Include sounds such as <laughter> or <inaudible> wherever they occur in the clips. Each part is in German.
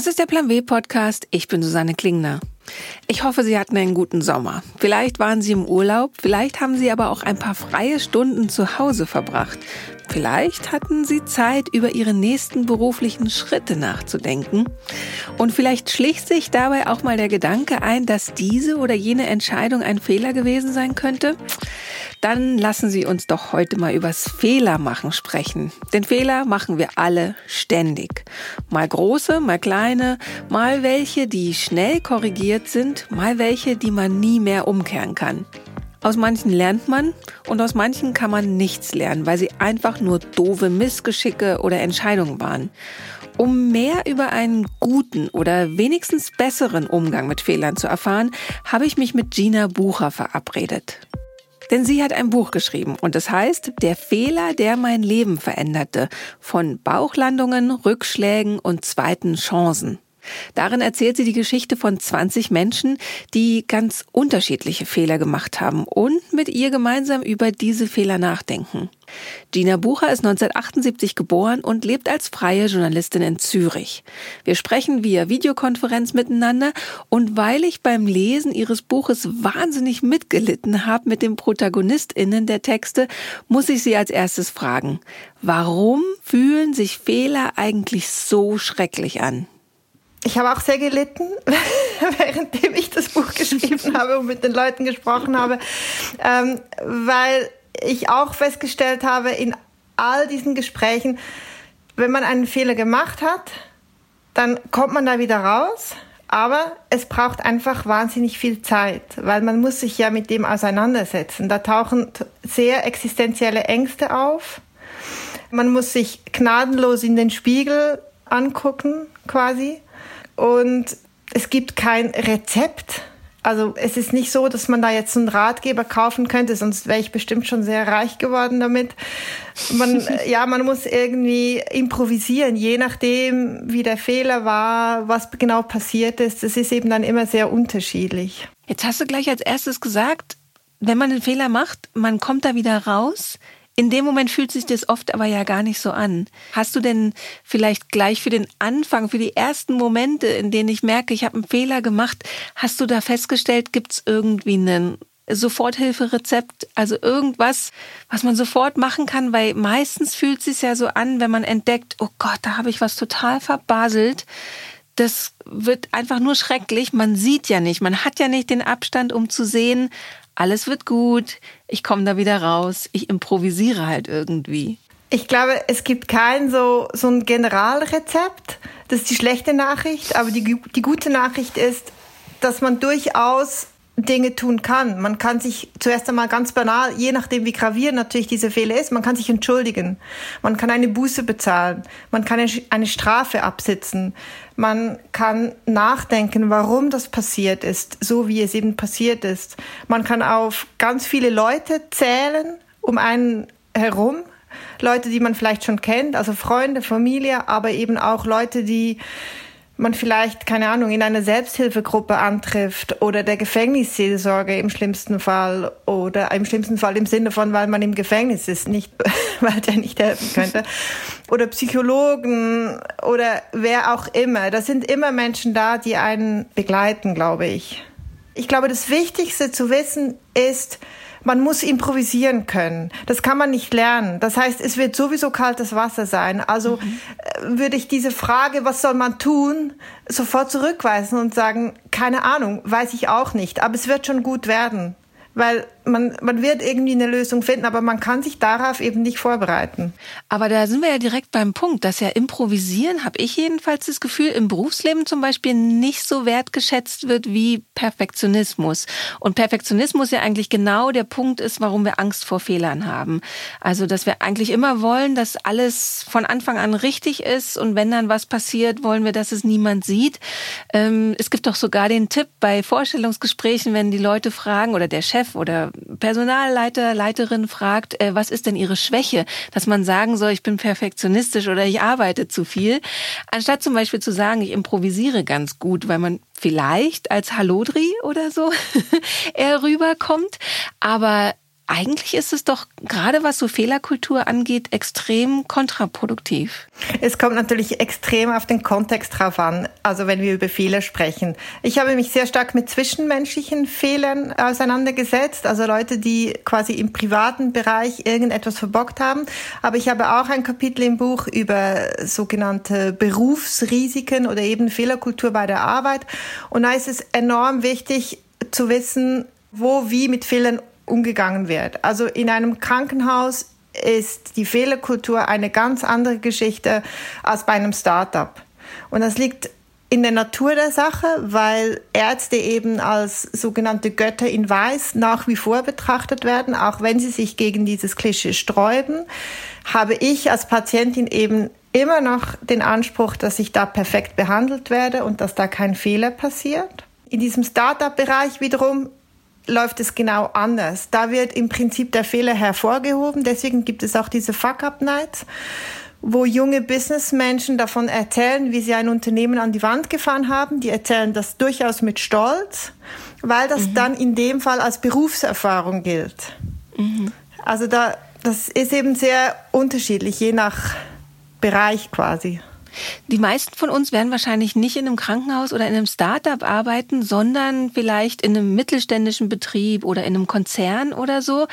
Das ist der Plan W Podcast. Ich bin Susanne Klingner. Ich hoffe, Sie hatten einen guten Sommer. Vielleicht waren Sie im Urlaub, vielleicht haben Sie aber auch ein paar freie Stunden zu Hause verbracht. Vielleicht hatten Sie Zeit, über Ihre nächsten beruflichen Schritte nachzudenken. Und vielleicht schlich sich dabei auch mal der Gedanke ein, dass diese oder jene Entscheidung ein Fehler gewesen sein könnte. Dann lassen Sie uns doch heute mal übers Fehlermachen sprechen. Denn Fehler machen wir alle ständig. Mal große, mal kleine, mal welche, die schnell korrigiert sind, mal welche, die man nie mehr umkehren kann. Aus manchen lernt man und aus manchen kann man nichts lernen, weil sie einfach nur doofe Missgeschicke oder Entscheidungen waren. Um mehr über einen guten oder wenigstens besseren Umgang mit Fehlern zu erfahren, habe ich mich mit Gina Bucher verabredet. Denn sie hat ein Buch geschrieben und es heißt Der Fehler, der mein Leben veränderte. Von Bauchlandungen, Rückschlägen und zweiten Chancen. Darin erzählt sie die Geschichte von 20 Menschen, die ganz unterschiedliche Fehler gemacht haben und mit ihr gemeinsam über diese Fehler nachdenken. Gina Bucher ist 1978 geboren und lebt als freie Journalistin in Zürich. Wir sprechen via Videokonferenz miteinander und weil ich beim Lesen ihres Buches wahnsinnig mitgelitten habe mit den ProtagonistInnen der Texte, muss ich sie als erstes fragen. Warum fühlen sich Fehler eigentlich so schrecklich an? Ich habe auch sehr gelitten, <laughs> währenddem ich das Buch geschrieben habe und mit den Leuten gesprochen habe, ähm, weil ich auch festgestellt habe in all diesen Gesprächen, wenn man einen Fehler gemacht hat, dann kommt man da wieder raus, aber es braucht einfach wahnsinnig viel Zeit, weil man muss sich ja mit dem auseinandersetzen. Da tauchen sehr existenzielle Ängste auf. Man muss sich gnadenlos in den Spiegel angucken, quasi. Und es gibt kein Rezept. Also es ist nicht so, dass man da jetzt einen Ratgeber kaufen könnte, sonst wäre ich bestimmt schon sehr reich geworden damit. Man, <laughs> ja, man muss irgendwie improvisieren, je nachdem, wie der Fehler war, was genau passiert ist. Das ist eben dann immer sehr unterschiedlich. Jetzt hast du gleich als erstes gesagt, wenn man einen Fehler macht, man kommt da wieder raus. In dem Moment fühlt sich das oft aber ja gar nicht so an. Hast du denn vielleicht gleich für den Anfang, für die ersten Momente, in denen ich merke, ich habe einen Fehler gemacht, hast du da festgestellt, gibt es irgendwie einen Soforthilferezept, also irgendwas, was man sofort machen kann, weil meistens fühlt es sich ja so an, wenn man entdeckt, oh Gott, da habe ich was total verbaselt. Das wird einfach nur schrecklich. Man sieht ja nicht, man hat ja nicht den Abstand, um zu sehen, alles wird gut, ich komme da wieder raus, ich improvisiere halt irgendwie. Ich glaube, es gibt kein so, so ein Generalrezept. Das ist die schlechte Nachricht. Aber die, die gute Nachricht ist, dass man durchaus Dinge tun kann. Man kann sich zuerst einmal ganz banal, je nachdem wie gravierend natürlich diese Fehler ist, man kann sich entschuldigen. Man kann eine Buße bezahlen. Man kann eine Strafe absitzen. Man kann nachdenken, warum das passiert ist, so wie es eben passiert ist. Man kann auf ganz viele Leute zählen um einen herum. Leute, die man vielleicht schon kennt, also Freunde, Familie, aber eben auch Leute, die man vielleicht, keine Ahnung, in einer Selbsthilfegruppe antrifft oder der Gefängnisseelsorge im schlimmsten Fall oder im schlimmsten Fall im Sinne von, weil man im Gefängnis ist, nicht, <laughs> weil der nicht helfen könnte. Oder Psychologen oder wer auch immer. Da sind immer Menschen da, die einen begleiten, glaube ich. Ich glaube, das Wichtigste zu wissen ist, man muss improvisieren können. Das kann man nicht lernen. Das heißt, es wird sowieso kaltes Wasser sein. Also mhm. würde ich diese Frage, was soll man tun, sofort zurückweisen und sagen, keine Ahnung, weiß ich auch nicht, aber es wird schon gut werden weil man, man wird irgendwie eine Lösung finden, aber man kann sich darauf eben nicht vorbereiten. Aber da sind wir ja direkt beim Punkt, dass ja Improvisieren, habe ich jedenfalls das Gefühl, im Berufsleben zum Beispiel nicht so wertgeschätzt wird wie Perfektionismus. Und Perfektionismus ja eigentlich genau der Punkt ist, warum wir Angst vor Fehlern haben. Also, dass wir eigentlich immer wollen, dass alles von Anfang an richtig ist und wenn dann was passiert, wollen wir, dass es niemand sieht. Ähm, es gibt doch sogar den Tipp bei Vorstellungsgesprächen, wenn die Leute fragen oder der Chef Chef oder Personalleiter, Leiterin fragt, äh, was ist denn ihre Schwäche, dass man sagen soll, ich bin perfektionistisch oder ich arbeite zu viel, anstatt zum Beispiel zu sagen, ich improvisiere ganz gut, weil man vielleicht als Hallodri oder so <laughs> eher rüberkommt, aber eigentlich ist es doch gerade was so Fehlerkultur angeht, extrem kontraproduktiv. Es kommt natürlich extrem auf den Kontext drauf an, also wenn wir über Fehler sprechen. Ich habe mich sehr stark mit zwischenmenschlichen Fehlern auseinandergesetzt, also Leute, die quasi im privaten Bereich irgendetwas verbockt haben. Aber ich habe auch ein Kapitel im Buch über sogenannte Berufsrisiken oder eben Fehlerkultur bei der Arbeit. Und da ist es enorm wichtig zu wissen, wo wie mit Fehlern umgegangen wird. Also in einem Krankenhaus ist die Fehlerkultur eine ganz andere Geschichte als bei einem Startup. Und das liegt in der Natur der Sache, weil Ärzte eben als sogenannte Götter in Weiß nach wie vor betrachtet werden, auch wenn sie sich gegen dieses Klischee sträuben, habe ich als Patientin eben immer noch den Anspruch, dass ich da perfekt behandelt werde und dass da kein Fehler passiert. In diesem Startup-Bereich wiederum läuft es genau anders. Da wird im Prinzip der Fehler hervorgehoben. Deswegen gibt es auch diese Fuck-Up-Nights, wo junge Businessmenschen davon erzählen, wie sie ein Unternehmen an die Wand gefahren haben. Die erzählen das durchaus mit Stolz, weil das mhm. dann in dem Fall als Berufserfahrung gilt. Mhm. Also da, das ist eben sehr unterschiedlich, je nach Bereich quasi. Die meisten von uns werden wahrscheinlich nicht in einem Krankenhaus oder in einem Start-up arbeiten, sondern vielleicht in einem mittelständischen Betrieb oder in einem Konzern oder so.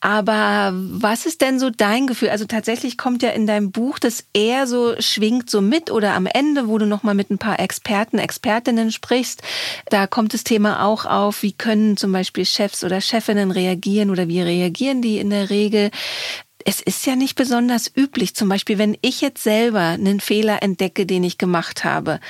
Aber was ist denn so dein Gefühl? Also tatsächlich kommt ja in deinem Buch das eher so schwingt so mit oder am Ende, wo du noch mal mit ein paar Experten, Expertinnen sprichst, da kommt das Thema auch auf, wie können zum Beispiel Chefs oder Chefinnen reagieren oder wie reagieren die in der Regel? Es ist ja nicht besonders üblich. Zum Beispiel, wenn ich jetzt selber einen Fehler entdecke, den ich gemacht habe.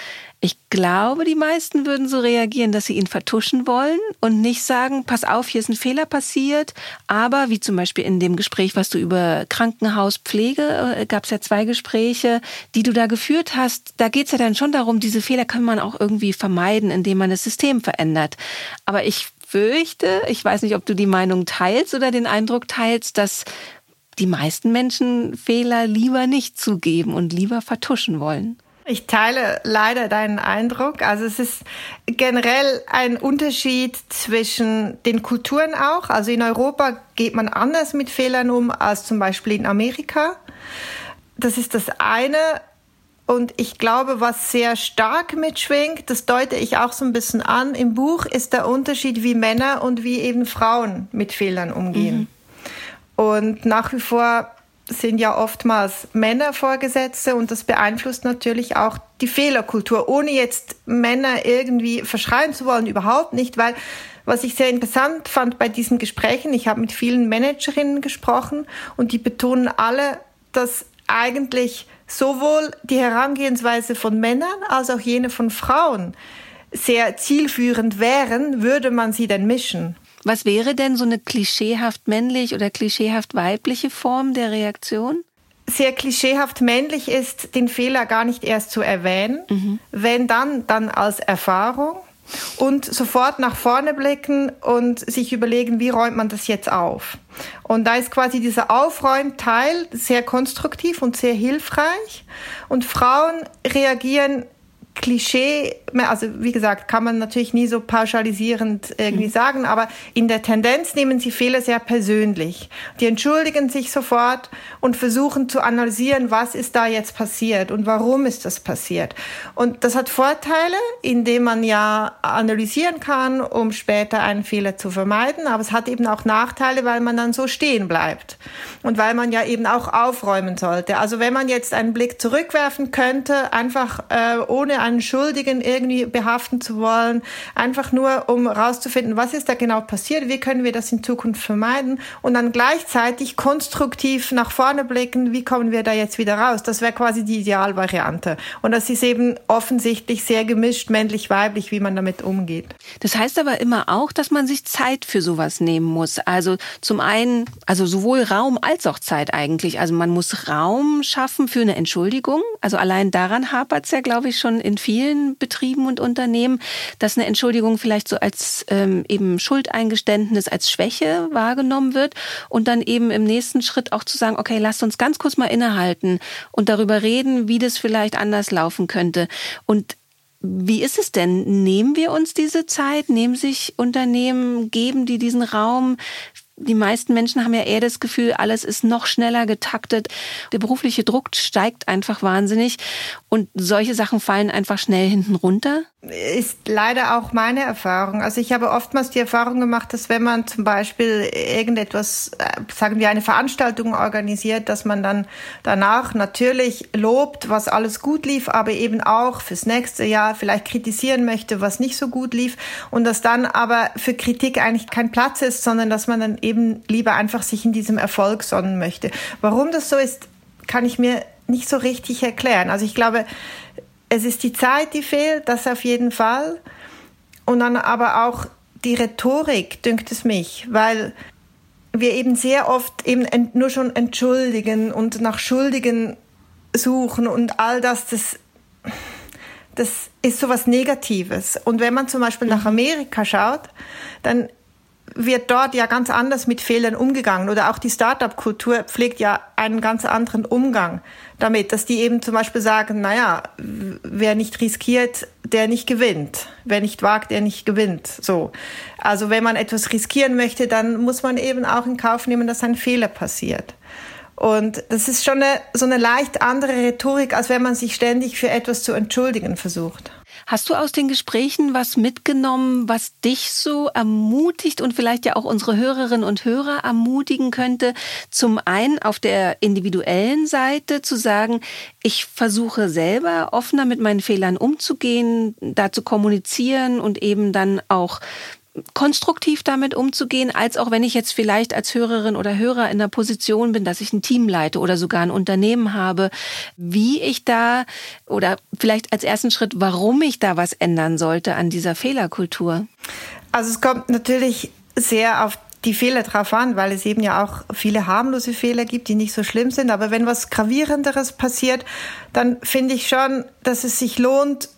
Ich glaube, die meisten würden so reagieren, dass sie ihn vertuschen wollen und nicht sagen, pass auf, hier ist ein Fehler passiert. Aber wie zum Beispiel in dem Gespräch, was du über Krankenhauspflege, äh, gab es ja zwei Gespräche, die du da geführt hast. Da geht es ja dann schon darum, diese Fehler kann man auch irgendwie vermeiden, indem man das System verändert. Aber ich fürchte, ich weiß nicht, ob du die Meinung teilst oder den Eindruck teilst, dass die meisten Menschen Fehler lieber nicht zugeben und lieber vertuschen wollen. Ich teile leider deinen Eindruck. Also es ist generell ein Unterschied zwischen den Kulturen auch. Also in Europa geht man anders mit Fehlern um als zum Beispiel in Amerika. Das ist das eine. Und ich glaube, was sehr stark mitschwingt, das deute ich auch so ein bisschen an im Buch, ist der Unterschied, wie Männer und wie eben Frauen mit Fehlern umgehen. Mhm. Und nach wie vor sind ja oftmals Männer Vorgesetzte und das beeinflusst natürlich auch die Fehlerkultur, ohne jetzt Männer irgendwie verschreien zu wollen, überhaupt nicht, weil was ich sehr interessant fand bei diesen Gesprächen, ich habe mit vielen Managerinnen gesprochen und die betonen alle, dass eigentlich sowohl die Herangehensweise von Männern als auch jene von Frauen sehr zielführend wären, würde man sie denn mischen. Was wäre denn so eine klischeehaft männlich oder klischeehaft weibliche Form der Reaktion? Sehr klischeehaft männlich ist, den Fehler gar nicht erst zu erwähnen. Mhm. Wenn dann, dann als Erfahrung und sofort nach vorne blicken und sich überlegen, wie räumt man das jetzt auf. Und da ist quasi dieser Aufräumteil sehr konstruktiv und sehr hilfreich. Und Frauen reagieren Klischee, also wie gesagt, kann man natürlich nie so pauschalisierend irgendwie mhm. sagen, aber in der Tendenz nehmen sie Fehler sehr persönlich. Die entschuldigen sich sofort und versuchen zu analysieren, was ist da jetzt passiert und warum ist das passiert. Und das hat Vorteile, indem man ja analysieren kann, um später einen Fehler zu vermeiden, aber es hat eben auch Nachteile, weil man dann so stehen bleibt und weil man ja eben auch aufräumen sollte. Also wenn man jetzt einen Blick zurückwerfen könnte, einfach äh, ohne einen Schuldigen irgendwie behaften zu wollen, einfach nur um herauszufinden, was ist da genau passiert, wie können wir das in Zukunft vermeiden und dann gleichzeitig konstruktiv nach vorne blicken, wie kommen wir da jetzt wieder raus. Das wäre quasi die Idealvariante. Und das ist eben offensichtlich sehr gemischt, männlich-weiblich, wie man damit umgeht. Das heißt aber immer auch, dass man sich Zeit für sowas nehmen muss. Also zum einen, also sowohl Raum als auch Zeit eigentlich. Also man muss Raum schaffen für eine Entschuldigung. Also allein daran hapert es ja, glaube ich, schon in in vielen Betrieben und Unternehmen, dass eine Entschuldigung vielleicht so als ähm, eben Schuldeingeständnis, als Schwäche wahrgenommen wird und dann eben im nächsten Schritt auch zu sagen, okay, lasst uns ganz kurz mal innehalten und darüber reden, wie das vielleicht anders laufen könnte. Und wie ist es denn? Nehmen wir uns diese Zeit? Nehmen sich Unternehmen, geben die diesen Raum? Die meisten Menschen haben ja eher das Gefühl, alles ist noch schneller getaktet. Der berufliche Druck steigt einfach wahnsinnig und solche Sachen fallen einfach schnell hinten runter. Ist leider auch meine Erfahrung. Also ich habe oftmals die Erfahrung gemacht, dass wenn man zum Beispiel irgendetwas, äh, sagen wir eine Veranstaltung organisiert, dass man dann danach natürlich lobt, was alles gut lief, aber eben auch fürs nächste Jahr vielleicht kritisieren möchte, was nicht so gut lief und dass dann aber für Kritik eigentlich kein Platz ist, sondern dass man dann eben lieber einfach sich in diesem Erfolg sonnen möchte. Warum das so ist, kann ich mir nicht so richtig erklären. Also ich glaube, es ist die Zeit, die fehlt, das auf jeden Fall. Und dann aber auch die Rhetorik, dünkt es mich, weil wir eben sehr oft eben nur schon entschuldigen und nach Schuldigen suchen und all das, das, das ist so was Negatives. Und wenn man zum Beispiel nach Amerika schaut, dann wird dort ja ganz anders mit Fehlern umgegangen oder auch die Startup-Kultur pflegt ja einen ganz anderen Umgang damit, dass die eben zum Beispiel sagen, naja, wer nicht riskiert, der nicht gewinnt. Wer nicht wagt, der nicht gewinnt. So. Also wenn man etwas riskieren möchte, dann muss man eben auch in Kauf nehmen, dass ein Fehler passiert. Und das ist schon eine, so eine leicht andere Rhetorik, als wenn man sich ständig für etwas zu entschuldigen versucht. Hast du aus den Gesprächen was mitgenommen, was dich so ermutigt und vielleicht ja auch unsere Hörerinnen und Hörer ermutigen könnte? Zum einen auf der individuellen Seite zu sagen, ich versuche selber offener mit meinen Fehlern umzugehen, da zu kommunizieren und eben dann auch konstruktiv damit umzugehen, als auch wenn ich jetzt vielleicht als Hörerin oder Hörer in der Position bin, dass ich ein Team leite oder sogar ein Unternehmen habe, wie ich da oder vielleicht als ersten Schritt, warum ich da was ändern sollte an dieser Fehlerkultur? Also es kommt natürlich sehr auf die Fehler drauf an, weil es eben ja auch viele harmlose Fehler gibt, die nicht so schlimm sind. Aber wenn was gravierenderes passiert, dann finde ich schon, dass es sich lohnt,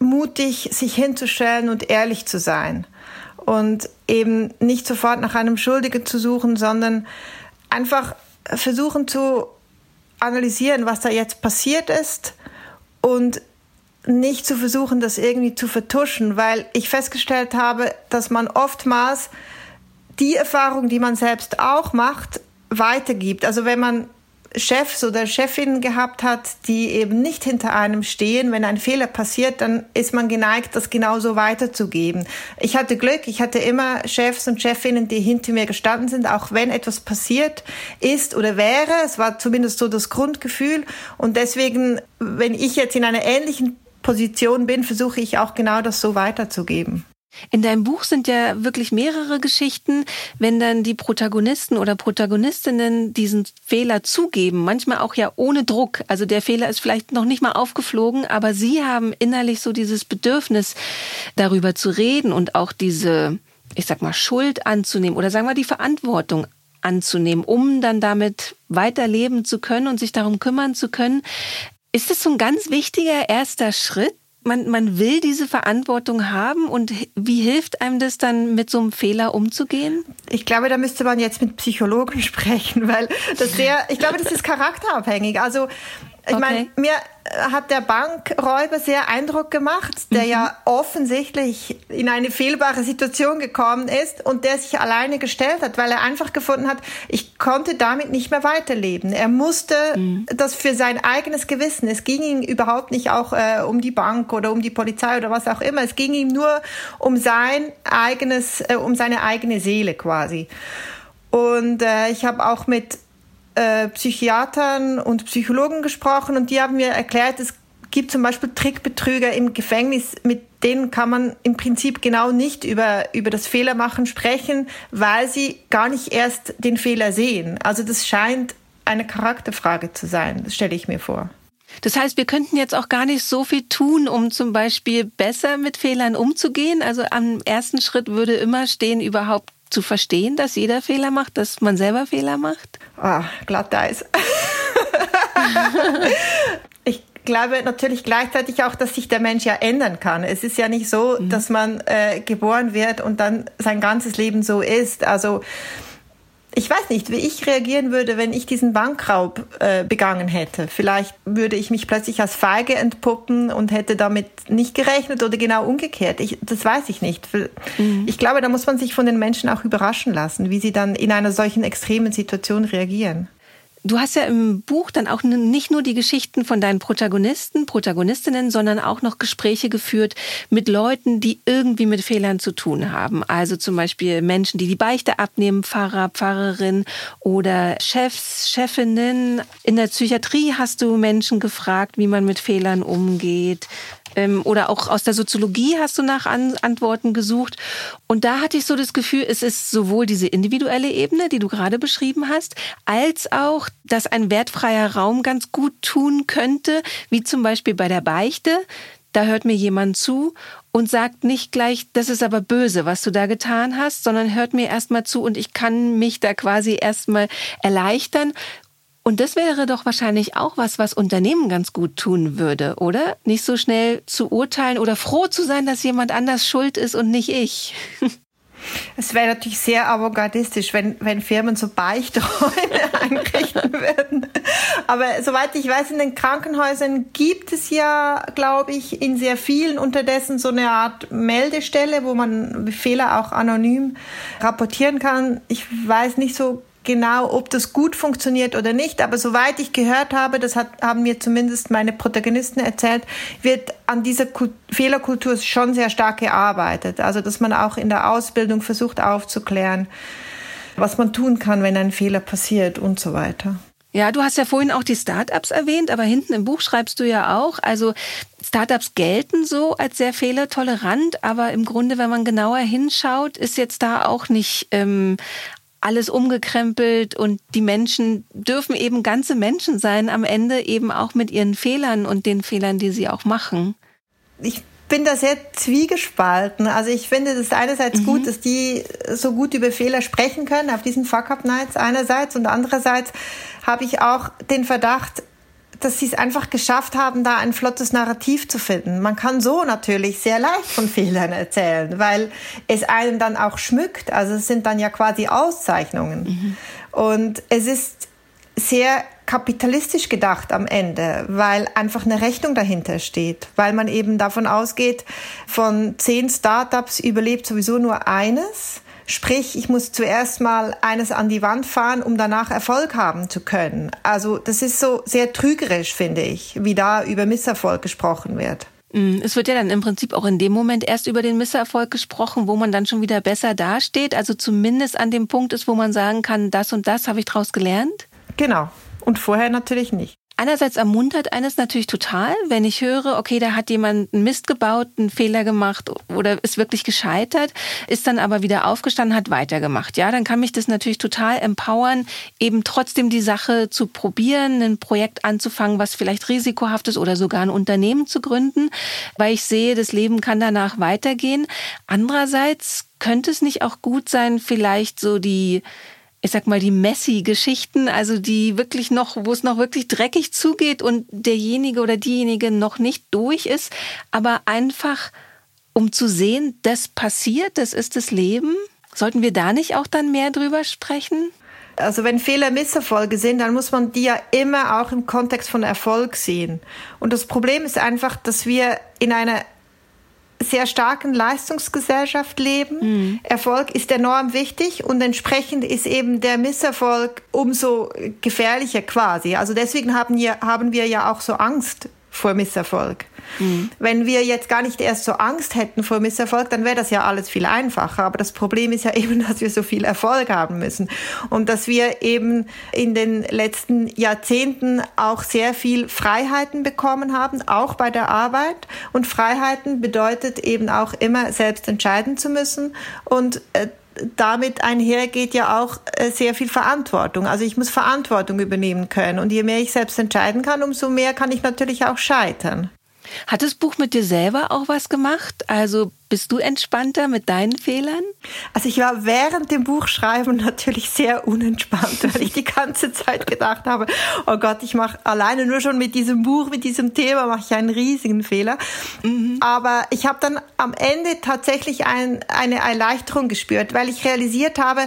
mutig sich hinzustellen und ehrlich zu sein und eben nicht sofort nach einem Schuldigen zu suchen, sondern einfach versuchen zu analysieren, was da jetzt passiert ist und nicht zu versuchen, das irgendwie zu vertuschen, weil ich festgestellt habe, dass man oftmals die Erfahrung, die man selbst auch macht, weitergibt. Also wenn man Chefs oder Chefinnen gehabt hat, die eben nicht hinter einem stehen. Wenn ein Fehler passiert, dann ist man geneigt, das genauso weiterzugeben. Ich hatte Glück, ich hatte immer Chefs und Chefinnen, die hinter mir gestanden sind, auch wenn etwas passiert ist oder wäre. Es war zumindest so das Grundgefühl. Und deswegen, wenn ich jetzt in einer ähnlichen Position bin, versuche ich auch genau das so weiterzugeben. In deinem Buch sind ja wirklich mehrere Geschichten, wenn dann die Protagonisten oder Protagonistinnen diesen Fehler zugeben, manchmal auch ja ohne Druck. Also der Fehler ist vielleicht noch nicht mal aufgeflogen, aber sie haben innerlich so dieses Bedürfnis, darüber zu reden und auch diese, ich sag mal, Schuld anzunehmen oder sagen wir die Verantwortung anzunehmen, um dann damit weiterleben zu können und sich darum kümmern zu können. Ist das so ein ganz wichtiger erster Schritt? Man, man will diese Verantwortung haben und wie hilft einem das dann, mit so einem Fehler umzugehen? Ich glaube, da müsste man jetzt mit Psychologen <laughs> sprechen, weil das sehr, ich glaube, das ist charakterabhängig. Also ich okay. meine, mir hat der Bankräuber sehr Eindruck gemacht, der mhm. ja offensichtlich in eine fehlbare Situation gekommen ist und der sich alleine gestellt hat, weil er einfach gefunden hat, ich konnte damit nicht mehr weiterleben. Er musste mhm. das für sein eigenes Gewissen. Es ging ihm überhaupt nicht auch äh, um die Bank oder um die Polizei oder was auch immer. Es ging ihm nur um sein eigenes, äh, um seine eigene Seele quasi. Und äh, ich habe auch mit äh, Psychiatern und Psychologen gesprochen und die haben mir erklärt, es gibt zum Beispiel Trickbetrüger im Gefängnis, mit denen kann man im Prinzip genau nicht über, über das Fehlermachen sprechen, weil sie gar nicht erst den Fehler sehen. Also das scheint eine Charakterfrage zu sein, das stelle ich mir vor. Das heißt, wir könnten jetzt auch gar nicht so viel tun, um zum Beispiel besser mit Fehlern umzugehen. Also am ersten Schritt würde immer stehen, überhaupt zu verstehen, dass jeder Fehler macht, dass man selber Fehler macht? Ah, Glatteis. <laughs> ich glaube natürlich gleichzeitig auch, dass sich der Mensch ja ändern kann. Es ist ja nicht so, mhm. dass man äh, geboren wird und dann sein ganzes Leben so ist. Also ich weiß nicht, wie ich reagieren würde, wenn ich diesen Bankraub äh, begangen hätte. Vielleicht würde ich mich plötzlich als feige entpuppen und hätte damit nicht gerechnet oder genau umgekehrt. Ich, das weiß ich nicht. Mhm. Ich glaube, da muss man sich von den Menschen auch überraschen lassen, wie sie dann in einer solchen extremen Situation reagieren. Du hast ja im Buch dann auch nicht nur die Geschichten von deinen Protagonisten, Protagonistinnen, sondern auch noch Gespräche geführt mit Leuten, die irgendwie mit Fehlern zu tun haben. Also zum Beispiel Menschen, die die Beichte abnehmen, Pfarrer, Pfarrerin oder Chefs, Chefinnen. In der Psychiatrie hast du Menschen gefragt, wie man mit Fehlern umgeht. Ähm, oder auch aus der Soziologie hast du nach An Antworten gesucht. Und da hatte ich so das Gefühl, es ist sowohl diese individuelle Ebene, die du gerade beschrieben hast, als auch, dass ein wertfreier Raum ganz gut tun könnte, wie zum Beispiel bei der Beichte. Da hört mir jemand zu und sagt nicht gleich, das ist aber böse, was du da getan hast, sondern hört mir erstmal zu und ich kann mich da quasi erstmal erleichtern und das wäre doch wahrscheinlich auch was, was Unternehmen ganz gut tun würde, oder? Nicht so schnell zu urteilen oder froh zu sein, dass jemand anders schuld ist und nicht ich. <laughs> Es wäre natürlich sehr avantgardistisch, wenn, wenn Firmen so Beichträume <laughs> einrichten würden. Aber soweit ich weiß, in den Krankenhäusern gibt es ja, glaube ich, in sehr vielen unterdessen so eine Art Meldestelle, wo man Fehler auch anonym rapportieren kann. Ich weiß nicht so genau, ob das gut funktioniert oder nicht. Aber soweit ich gehört habe, das hat, haben mir zumindest meine Protagonisten erzählt, wird an dieser Fehlerkultur schon sehr stark gearbeitet. Also, dass man auch in der Ausbildung versucht aufzuklären, was man tun kann, wenn ein Fehler passiert und so weiter. Ja, du hast ja vorhin auch die Startups erwähnt, aber hinten im Buch schreibst du ja auch, also Startups gelten so als sehr fehlertolerant, aber im Grunde, wenn man genauer hinschaut, ist jetzt da auch nicht ähm, alles umgekrempelt und die Menschen dürfen eben ganze Menschen sein, am Ende eben auch mit ihren Fehlern und den Fehlern, die sie auch machen. Ich bin da sehr zwiegespalten. Also ich finde es einerseits mhm. gut, dass die so gut über Fehler sprechen können auf diesen Fuck-Up-Nights einerseits und andererseits habe ich auch den Verdacht, dass sie es einfach geschafft haben, da ein flottes Narrativ zu finden. Man kann so natürlich sehr leicht von <laughs> Fehlern erzählen, weil es einen dann auch schmückt. Also es sind dann ja quasi Auszeichnungen. Mhm. Und es ist sehr kapitalistisch gedacht am Ende, weil einfach eine Rechnung dahinter steht, weil man eben davon ausgeht, von zehn Startups überlebt sowieso nur eines Sprich, ich muss zuerst mal eines an die Wand fahren, um danach Erfolg haben zu können. Also das ist so sehr trügerisch, finde ich, wie da über Misserfolg gesprochen wird. Mm, es wird ja dann im Prinzip auch in dem Moment erst über den Misserfolg gesprochen, wo man dann schon wieder besser dasteht. Also zumindest an dem Punkt ist, wo man sagen kann, das und das habe ich daraus gelernt. Genau. Und vorher natürlich nicht. Einerseits ermuntert eines natürlich total, wenn ich höre, okay, da hat jemand einen Mist gebaut, einen Fehler gemacht oder ist wirklich gescheitert, ist dann aber wieder aufgestanden, hat weitergemacht. Ja, dann kann mich das natürlich total empowern, eben trotzdem die Sache zu probieren, ein Projekt anzufangen, was vielleicht risikohaft ist oder sogar ein Unternehmen zu gründen, weil ich sehe, das Leben kann danach weitergehen. Andererseits könnte es nicht auch gut sein, vielleicht so die ich sag mal, die Messi-Geschichten, also die wirklich noch, wo es noch wirklich dreckig zugeht und derjenige oder diejenige noch nicht durch ist, aber einfach, um zu sehen, das passiert, das ist das Leben. Sollten wir da nicht auch dann mehr drüber sprechen? Also wenn Fehler Misserfolge sind, dann muss man die ja immer auch im Kontext von Erfolg sehen. Und das Problem ist einfach, dass wir in einer sehr starken Leistungsgesellschaft leben. Mhm. Erfolg ist enorm wichtig und entsprechend ist eben der Misserfolg umso gefährlicher quasi. Also deswegen haben wir, haben wir ja auch so Angst vor Misserfolg. Mhm. Wenn wir jetzt gar nicht erst so Angst hätten vor Misserfolg, dann wäre das ja alles viel einfacher. Aber das Problem ist ja <laughs> eben, dass wir so viel Erfolg haben müssen und dass wir eben in den letzten Jahrzehnten auch sehr viel Freiheiten bekommen haben, auch bei der Arbeit. Und Freiheiten bedeutet eben auch immer selbst entscheiden zu müssen und äh, damit einhergeht ja auch äh, sehr viel Verantwortung. Also ich muss Verantwortung übernehmen können. Und je mehr ich selbst entscheiden kann, umso mehr kann ich natürlich auch scheitern. Hat das Buch mit dir selber auch was gemacht? Also bist du entspannter mit deinen Fehlern? Also ich war während dem Buchschreiben natürlich sehr unentspannt, weil ich die ganze Zeit gedacht habe, oh Gott, ich mache alleine nur schon mit diesem Buch, mit diesem Thema mache ich einen riesigen Fehler. Mhm. Aber ich habe dann am Ende tatsächlich ein, eine Erleichterung gespürt, weil ich realisiert habe,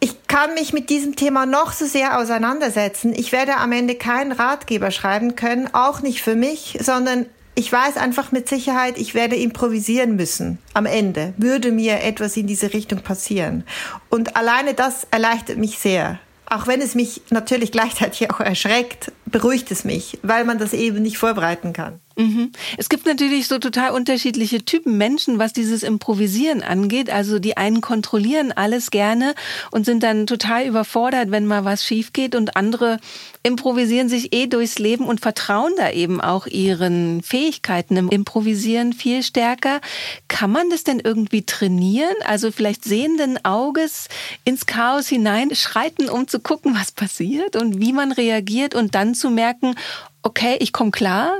ich kann mich mit diesem Thema noch so sehr auseinandersetzen. Ich werde am Ende keinen Ratgeber schreiben können, auch nicht für mich, sondern ich weiß einfach mit Sicherheit, ich werde improvisieren müssen. Am Ende würde mir etwas in diese Richtung passieren. Und alleine das erleichtert mich sehr. Auch wenn es mich natürlich gleichzeitig auch erschreckt, beruhigt es mich, weil man das eben nicht vorbereiten kann. Mhm. Es gibt natürlich so total unterschiedliche Typen Menschen, was dieses Improvisieren angeht. Also die einen kontrollieren alles gerne und sind dann total überfordert, wenn mal was schief geht und andere improvisieren sich eh durchs Leben und vertrauen da eben auch ihren Fähigkeiten im Improvisieren viel stärker. Kann man das denn irgendwie trainieren? Also vielleicht sehenden Auges ins Chaos hinein schreiten, um zu gucken, was passiert und wie man reagiert und dann zu merken, okay, ich komme klar?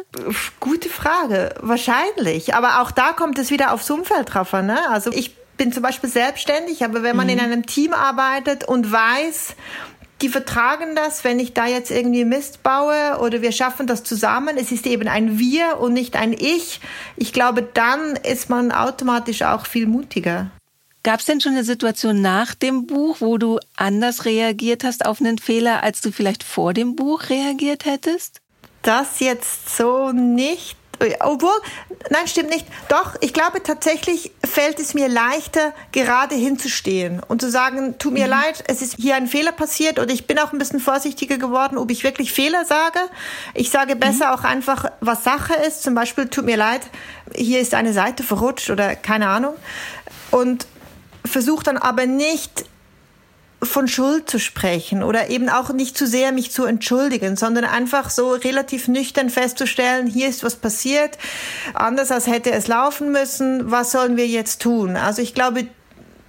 Gute Frage, wahrscheinlich. Aber auch da kommt es wieder aufs Umfeld drauf an. Ne? Also ich bin zum Beispiel selbstständig, aber wenn man mhm. in einem Team arbeitet und weiß, die vertragen das, wenn ich da jetzt irgendwie Mist baue oder wir schaffen das zusammen. Es ist eben ein Wir und nicht ein Ich. Ich glaube, dann ist man automatisch auch viel mutiger. Gab es denn schon eine Situation nach dem Buch, wo du anders reagiert hast auf einen Fehler, als du vielleicht vor dem Buch reagiert hättest? Das jetzt so nicht. Obwohl, nein, stimmt nicht. Doch, ich glaube tatsächlich fällt es mir leichter, gerade hinzustehen und zu sagen, tut mir mhm. leid, es ist hier ein Fehler passiert oder ich bin auch ein bisschen vorsichtiger geworden, ob ich wirklich Fehler sage. Ich sage besser mhm. auch einfach, was Sache ist. Zum Beispiel, tut mir leid, hier ist eine Seite verrutscht oder keine Ahnung. Und versuche dann aber nicht von Schuld zu sprechen oder eben auch nicht zu sehr mich zu entschuldigen, sondern einfach so relativ nüchtern festzustellen, hier ist was passiert, anders als hätte es laufen müssen, was sollen wir jetzt tun? Also ich glaube,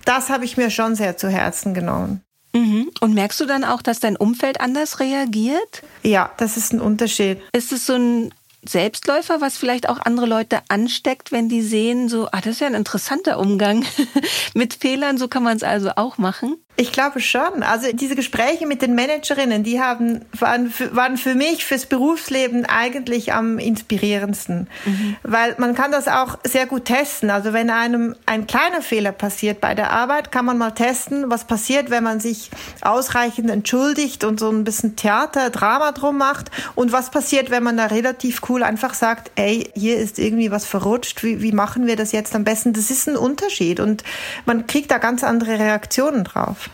das habe ich mir schon sehr zu Herzen genommen. Mhm. Und merkst du dann auch, dass dein Umfeld anders reagiert? Ja, das ist ein Unterschied. Ist es so ein Selbstläufer, was vielleicht auch andere Leute ansteckt, wenn die sehen, so, ah, das ist ja ein interessanter Umgang <laughs> mit Fehlern, so kann man es also auch machen? Ich glaube schon. Also diese Gespräche mit den Managerinnen, die haben, waren, für, waren für mich fürs Berufsleben eigentlich am inspirierendsten. Mhm. Weil man kann das auch sehr gut testen. Also wenn einem ein kleiner Fehler passiert bei der Arbeit, kann man mal testen, was passiert, wenn man sich ausreichend entschuldigt und so ein bisschen Theater, Drama drum macht. Und was passiert, wenn man da relativ cool einfach sagt, ey, hier ist irgendwie was verrutscht, wie, wie machen wir das jetzt am besten? Das ist ein Unterschied und man kriegt da ganz andere Reaktionen drauf.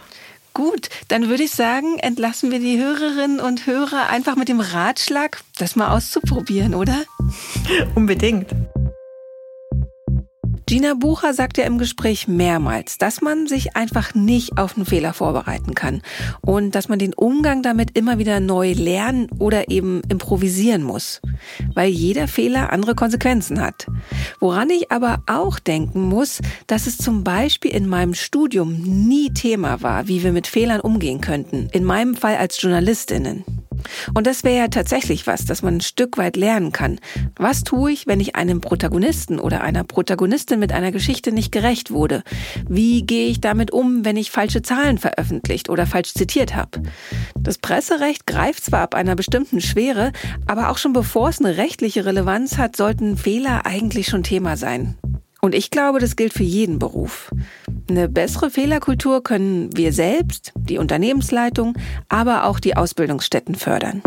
Gut, dann würde ich sagen, entlassen wir die Hörerinnen und Hörer einfach mit dem Ratschlag, das mal auszuprobieren, oder? <laughs> Unbedingt. Gina Bucher sagt ja im Gespräch mehrmals, dass man sich einfach nicht auf einen Fehler vorbereiten kann und dass man den Umgang damit immer wieder neu lernen oder eben improvisieren muss, weil jeder Fehler andere Konsequenzen hat. Woran ich aber auch denken muss, dass es zum Beispiel in meinem Studium nie Thema war, wie wir mit Fehlern umgehen könnten, in meinem Fall als Journalistinnen. Und das wäre ja tatsächlich was, das man ein Stück weit lernen kann. Was tue ich, wenn ich einem Protagonisten oder einer Protagonistin mit einer Geschichte nicht gerecht wurde? Wie gehe ich damit um, wenn ich falsche Zahlen veröffentlicht oder falsch zitiert habe? Das Presserecht greift zwar ab einer bestimmten Schwere, aber auch schon bevor es eine rechtliche Relevanz hat, sollten Fehler eigentlich schon Thema sein. Und ich glaube, das gilt für jeden Beruf. Eine bessere Fehlerkultur können wir selbst, die Unternehmensleitung, aber auch die Ausbildungsstätten fördern.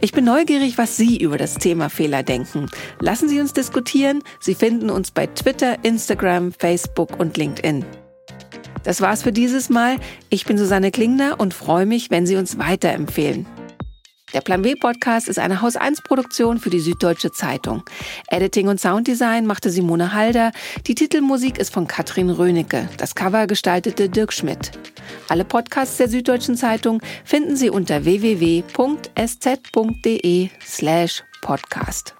Ich bin neugierig, was Sie über das Thema Fehler denken. Lassen Sie uns diskutieren. Sie finden uns bei Twitter, Instagram, Facebook und LinkedIn. Das war's für dieses Mal. Ich bin Susanne Klingner und freue mich, wenn Sie uns weiterempfehlen. Der Plan B Podcast ist eine Haus 1 Produktion für die Süddeutsche Zeitung. Editing und Sounddesign machte Simone Halder. Die Titelmusik ist von Katrin Rönecke. Das Cover gestaltete Dirk Schmidt. Alle Podcasts der Süddeutschen Zeitung finden Sie unter www.sz.de slash podcast.